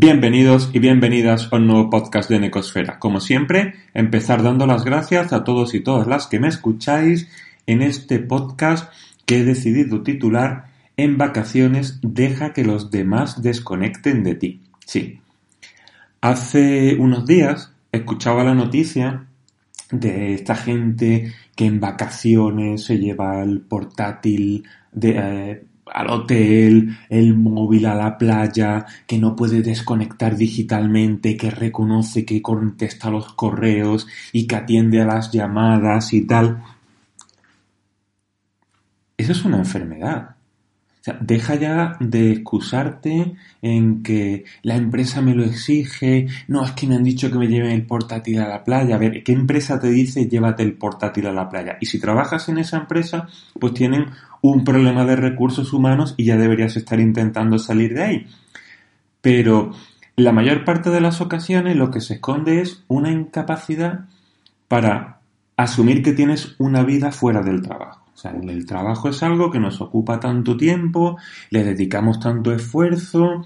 Bienvenidos y bienvenidas a un nuevo podcast de Necosfera. Como siempre, empezar dando las gracias a todos y todas las que me escucháis en este podcast que he decidido titular En vacaciones deja que los demás desconecten de ti. Sí. Hace unos días escuchaba la noticia de esta gente que en vacaciones se lleva el portátil de, eh, al hotel, el móvil a la playa, que no puede desconectar digitalmente, que reconoce que contesta los correos y que atiende a las llamadas y tal. Eso es una enfermedad. O sea, deja ya de excusarte en que la empresa me lo exige, no, es que me han dicho que me lleven el portátil a la playa. A ver, ¿qué empresa te dice llévate el portátil a la playa? Y si trabajas en esa empresa, pues tienen un problema de recursos humanos y ya deberías estar intentando salir de ahí. Pero la mayor parte de las ocasiones lo que se esconde es una incapacidad para asumir que tienes una vida fuera del trabajo. O sea, el trabajo es algo que nos ocupa tanto tiempo, le dedicamos tanto esfuerzo,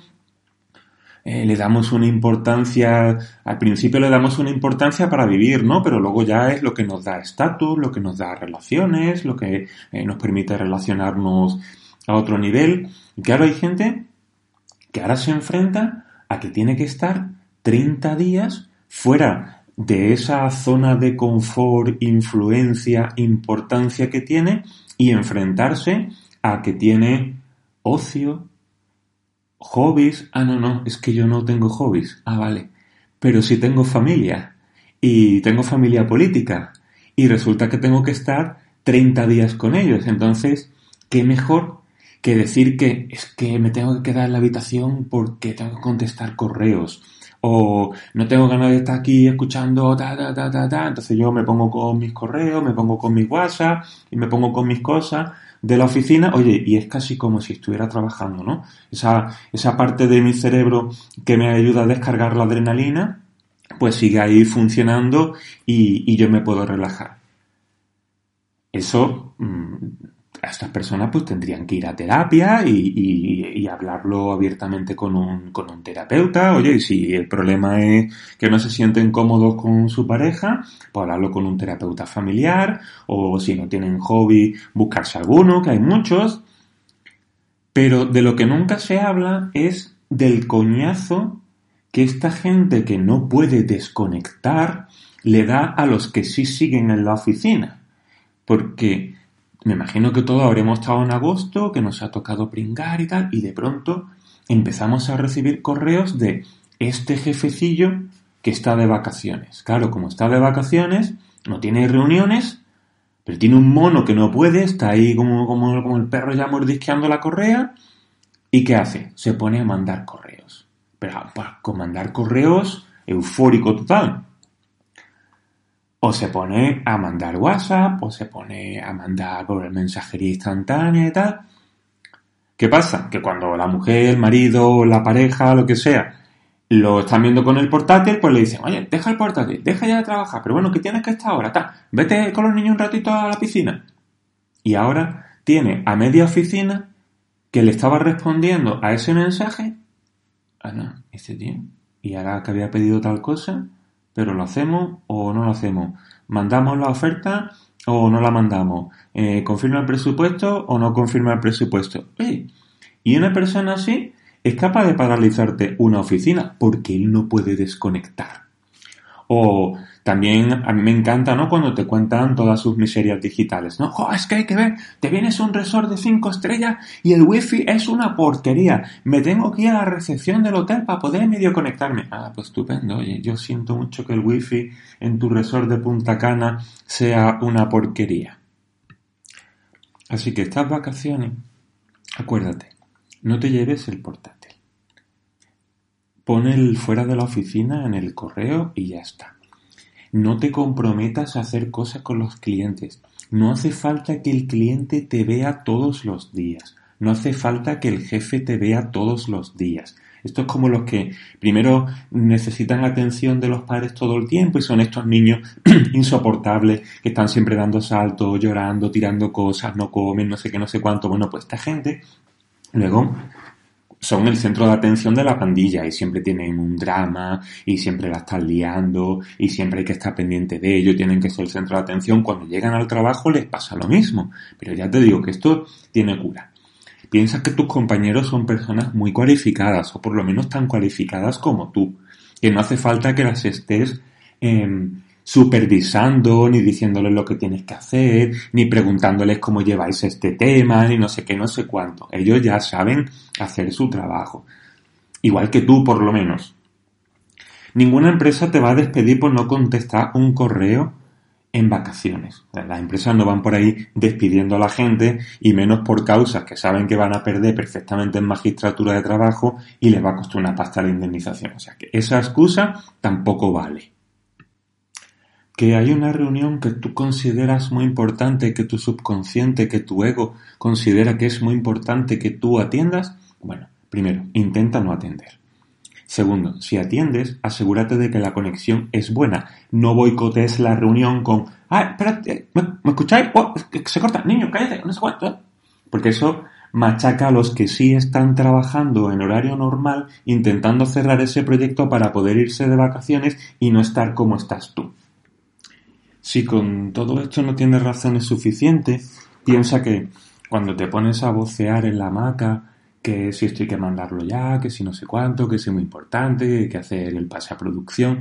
eh, le damos una importancia, al principio le damos una importancia para vivir, ¿no? Pero luego ya es lo que nos da estatus, lo que nos da relaciones, lo que eh, nos permite relacionarnos a otro nivel. Y claro, hay gente que ahora se enfrenta a que tiene que estar 30 días fuera de esa zona de confort, influencia, importancia que tiene y enfrentarse a que tiene ocio, hobbies. Ah, no, no, es que yo no tengo hobbies. Ah, vale. Pero sí tengo familia. Y tengo familia política. Y resulta que tengo que estar 30 días con ellos. Entonces, ¿qué mejor que decir que es que me tengo que quedar en la habitación porque tengo que contestar correos? O no tengo ganas de estar aquí escuchando ta, ta, ta, ta, ta. Entonces yo me pongo con mis correos, me pongo con mi WhatsApp y me pongo con mis cosas de la oficina, oye, y es casi como si estuviera trabajando, ¿no? Esa, esa parte de mi cerebro que me ayuda a descargar la adrenalina, pues sigue ahí funcionando y, y yo me puedo relajar. Eso, mmm, a estas personas pues tendrían que ir a terapia y, y, y hablarlo abiertamente con un, con un, terapeuta. Oye, y si el problema es que no se sienten cómodos con su pareja, pues hablarlo con un terapeuta familiar o si no tienen hobby, buscarse alguno, que hay muchos. Pero de lo que nunca se habla es del coñazo que esta gente que no puede desconectar le da a los que sí siguen en la oficina. Porque me imagino que todos habremos estado en agosto, que nos ha tocado pringar y tal, y de pronto empezamos a recibir correos de este jefecillo que está de vacaciones. Claro, como está de vacaciones, no tiene reuniones, pero tiene un mono que no puede, está ahí como, como, como el perro ya mordisqueando la correa, ¿y qué hace? Se pone a mandar correos. Pero para con mandar correos, eufórico total o se pone a mandar WhatsApp, o se pone a mandar por mensajería instantánea y tal. ¿Qué pasa? Que cuando la mujer, el marido, la pareja, lo que sea, lo están viendo con el portátil, pues le dicen, oye, deja el portátil, deja ya de trabajar, pero bueno, que tienes que estar ahora, vete con los niños un ratito a la piscina. Y ahora tiene a media oficina que le estaba respondiendo a ese mensaje. Ah, no, este tío. Y ahora que había pedido tal cosa, pero lo hacemos o no lo hacemos. Mandamos la oferta o no la mandamos. Eh, confirma el presupuesto o no confirma el presupuesto. Y una persona así es capaz de paralizarte una oficina porque él no puede desconectar. O también a mí me encanta, ¿no? Cuando te cuentan todas sus miserias digitales, ¿no? Es que hay que ver, te vienes a un resort de cinco estrellas y el wifi es una porquería. Me tengo que ir a la recepción del hotel para poder medio conectarme. Ah, pues estupendo. Oye, yo siento mucho que el wifi en tu resort de Punta Cana sea una porquería. Así que estas vacaciones, acuérdate, no te lleves el portátil. Pon el fuera de la oficina en el correo y ya está. No te comprometas a hacer cosas con los clientes. No hace falta que el cliente te vea todos los días. No hace falta que el jefe te vea todos los días. Esto es como los que primero necesitan atención de los padres todo el tiempo y son estos niños insoportables que están siempre dando saltos, llorando, tirando cosas, no comen, no sé qué, no sé cuánto. Bueno, pues esta gente luego son el centro de atención de la pandilla y siempre tienen un drama y siempre la están liando y siempre hay que estar pendiente de ello, tienen que ser el centro de atención. Cuando llegan al trabajo les pasa lo mismo. Pero ya te digo que esto tiene cura. Piensa que tus compañeros son personas muy cualificadas, o por lo menos tan cualificadas como tú, que no hace falta que las estés em, supervisando, ni diciéndoles lo que tienes que hacer, ni preguntándoles cómo lleváis este tema, ni no sé qué, no sé cuánto. Ellos ya saben hacer su trabajo. Igual que tú, por lo menos. Ninguna empresa te va a despedir por no contestar un correo en vacaciones. Las empresas no van por ahí despidiendo a la gente y menos por causas que saben que van a perder perfectamente en magistratura de trabajo y les va a costar una pasta la indemnización. O sea que esa excusa tampoco vale. Que hay una reunión que tú consideras muy importante, que tu subconsciente, que tu ego considera que es muy importante que tú atiendas, bueno, primero, intenta no atender. Segundo, si atiendes, asegúrate de que la conexión es buena. No boicotees la reunión con, ah, espérate, ¿me, escucháis? Oh, se corta, niño, cállate, no sé cuánto. Porque eso machaca a los que sí están trabajando en horario normal, intentando cerrar ese proyecto para poder irse de vacaciones y no estar como estás tú. Si con todo esto no tienes razones suficientes, piensa que cuando te pones a vocear en la hamaca, que si esto hay que mandarlo ya, que si no sé cuánto, que si es muy importante, que hay que hacer el pase a producción.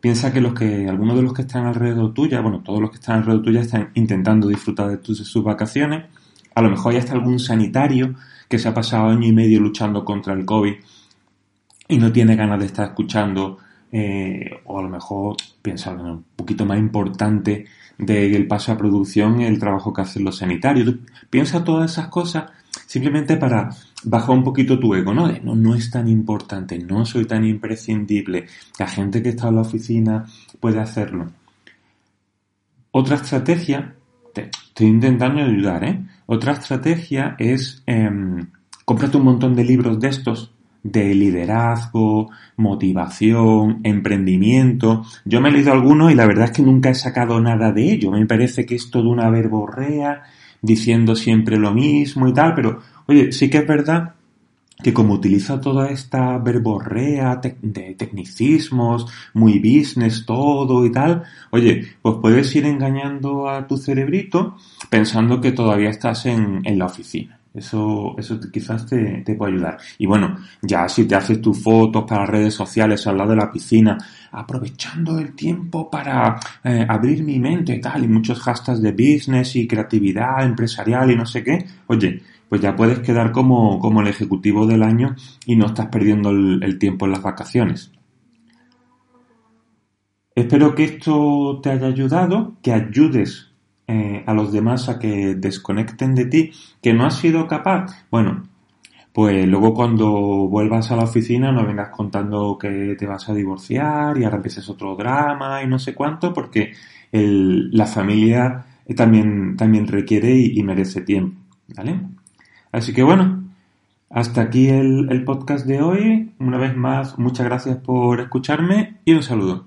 Piensa que los que, algunos de los que están alrededor tuya, bueno, todos los que están alrededor tuya están intentando disfrutar de, tus, sus vacaciones. A lo mejor hay hasta algún sanitario que se ha pasado año y medio luchando contra el COVID y no tiene ganas de estar escuchando, eh, o a lo mejor piensa un poquito más importante del paso a producción el trabajo que hacen los sanitarios. Piensa todas esas cosas simplemente para bajar un poquito tu ego, ¿no? no, es tan importante, no soy tan imprescindible, la gente que está en la oficina puede hacerlo. Otra estrategia, te, estoy intentando ayudar, ¿eh? Otra estrategia es eh, un montón de libros de estos de liderazgo, motivación, emprendimiento. Yo me he leído algunos y la verdad es que nunca he sacado nada de ello. Me parece que es toda una verborrea diciendo siempre lo mismo y tal, pero oye, sí que es verdad que como utiliza toda esta verborrea de tecnicismos, muy business todo y tal, oye, pues puedes ir engañando a tu cerebrito pensando que todavía estás en, en la oficina. Eso, eso quizás te, te, puede ayudar. Y bueno, ya si te haces tus fotos para redes sociales al lado de la piscina, aprovechando el tiempo para eh, abrir mi mente y tal, y muchos hashtags de business y creatividad empresarial y no sé qué, oye, pues ya puedes quedar como, como el ejecutivo del año y no estás perdiendo el, el tiempo en las vacaciones. Espero que esto te haya ayudado, que ayudes eh, a los demás a que desconecten de ti, que no has sido capaz, bueno, pues luego cuando vuelvas a la oficina no vengas contando que te vas a divorciar y ahora empieces otro drama y no sé cuánto, porque la familia también, también requiere y, y, merece tiempo, ¿vale? Así que bueno, hasta aquí el, el podcast de hoy. Una vez más, muchas gracias por escucharme y un saludo.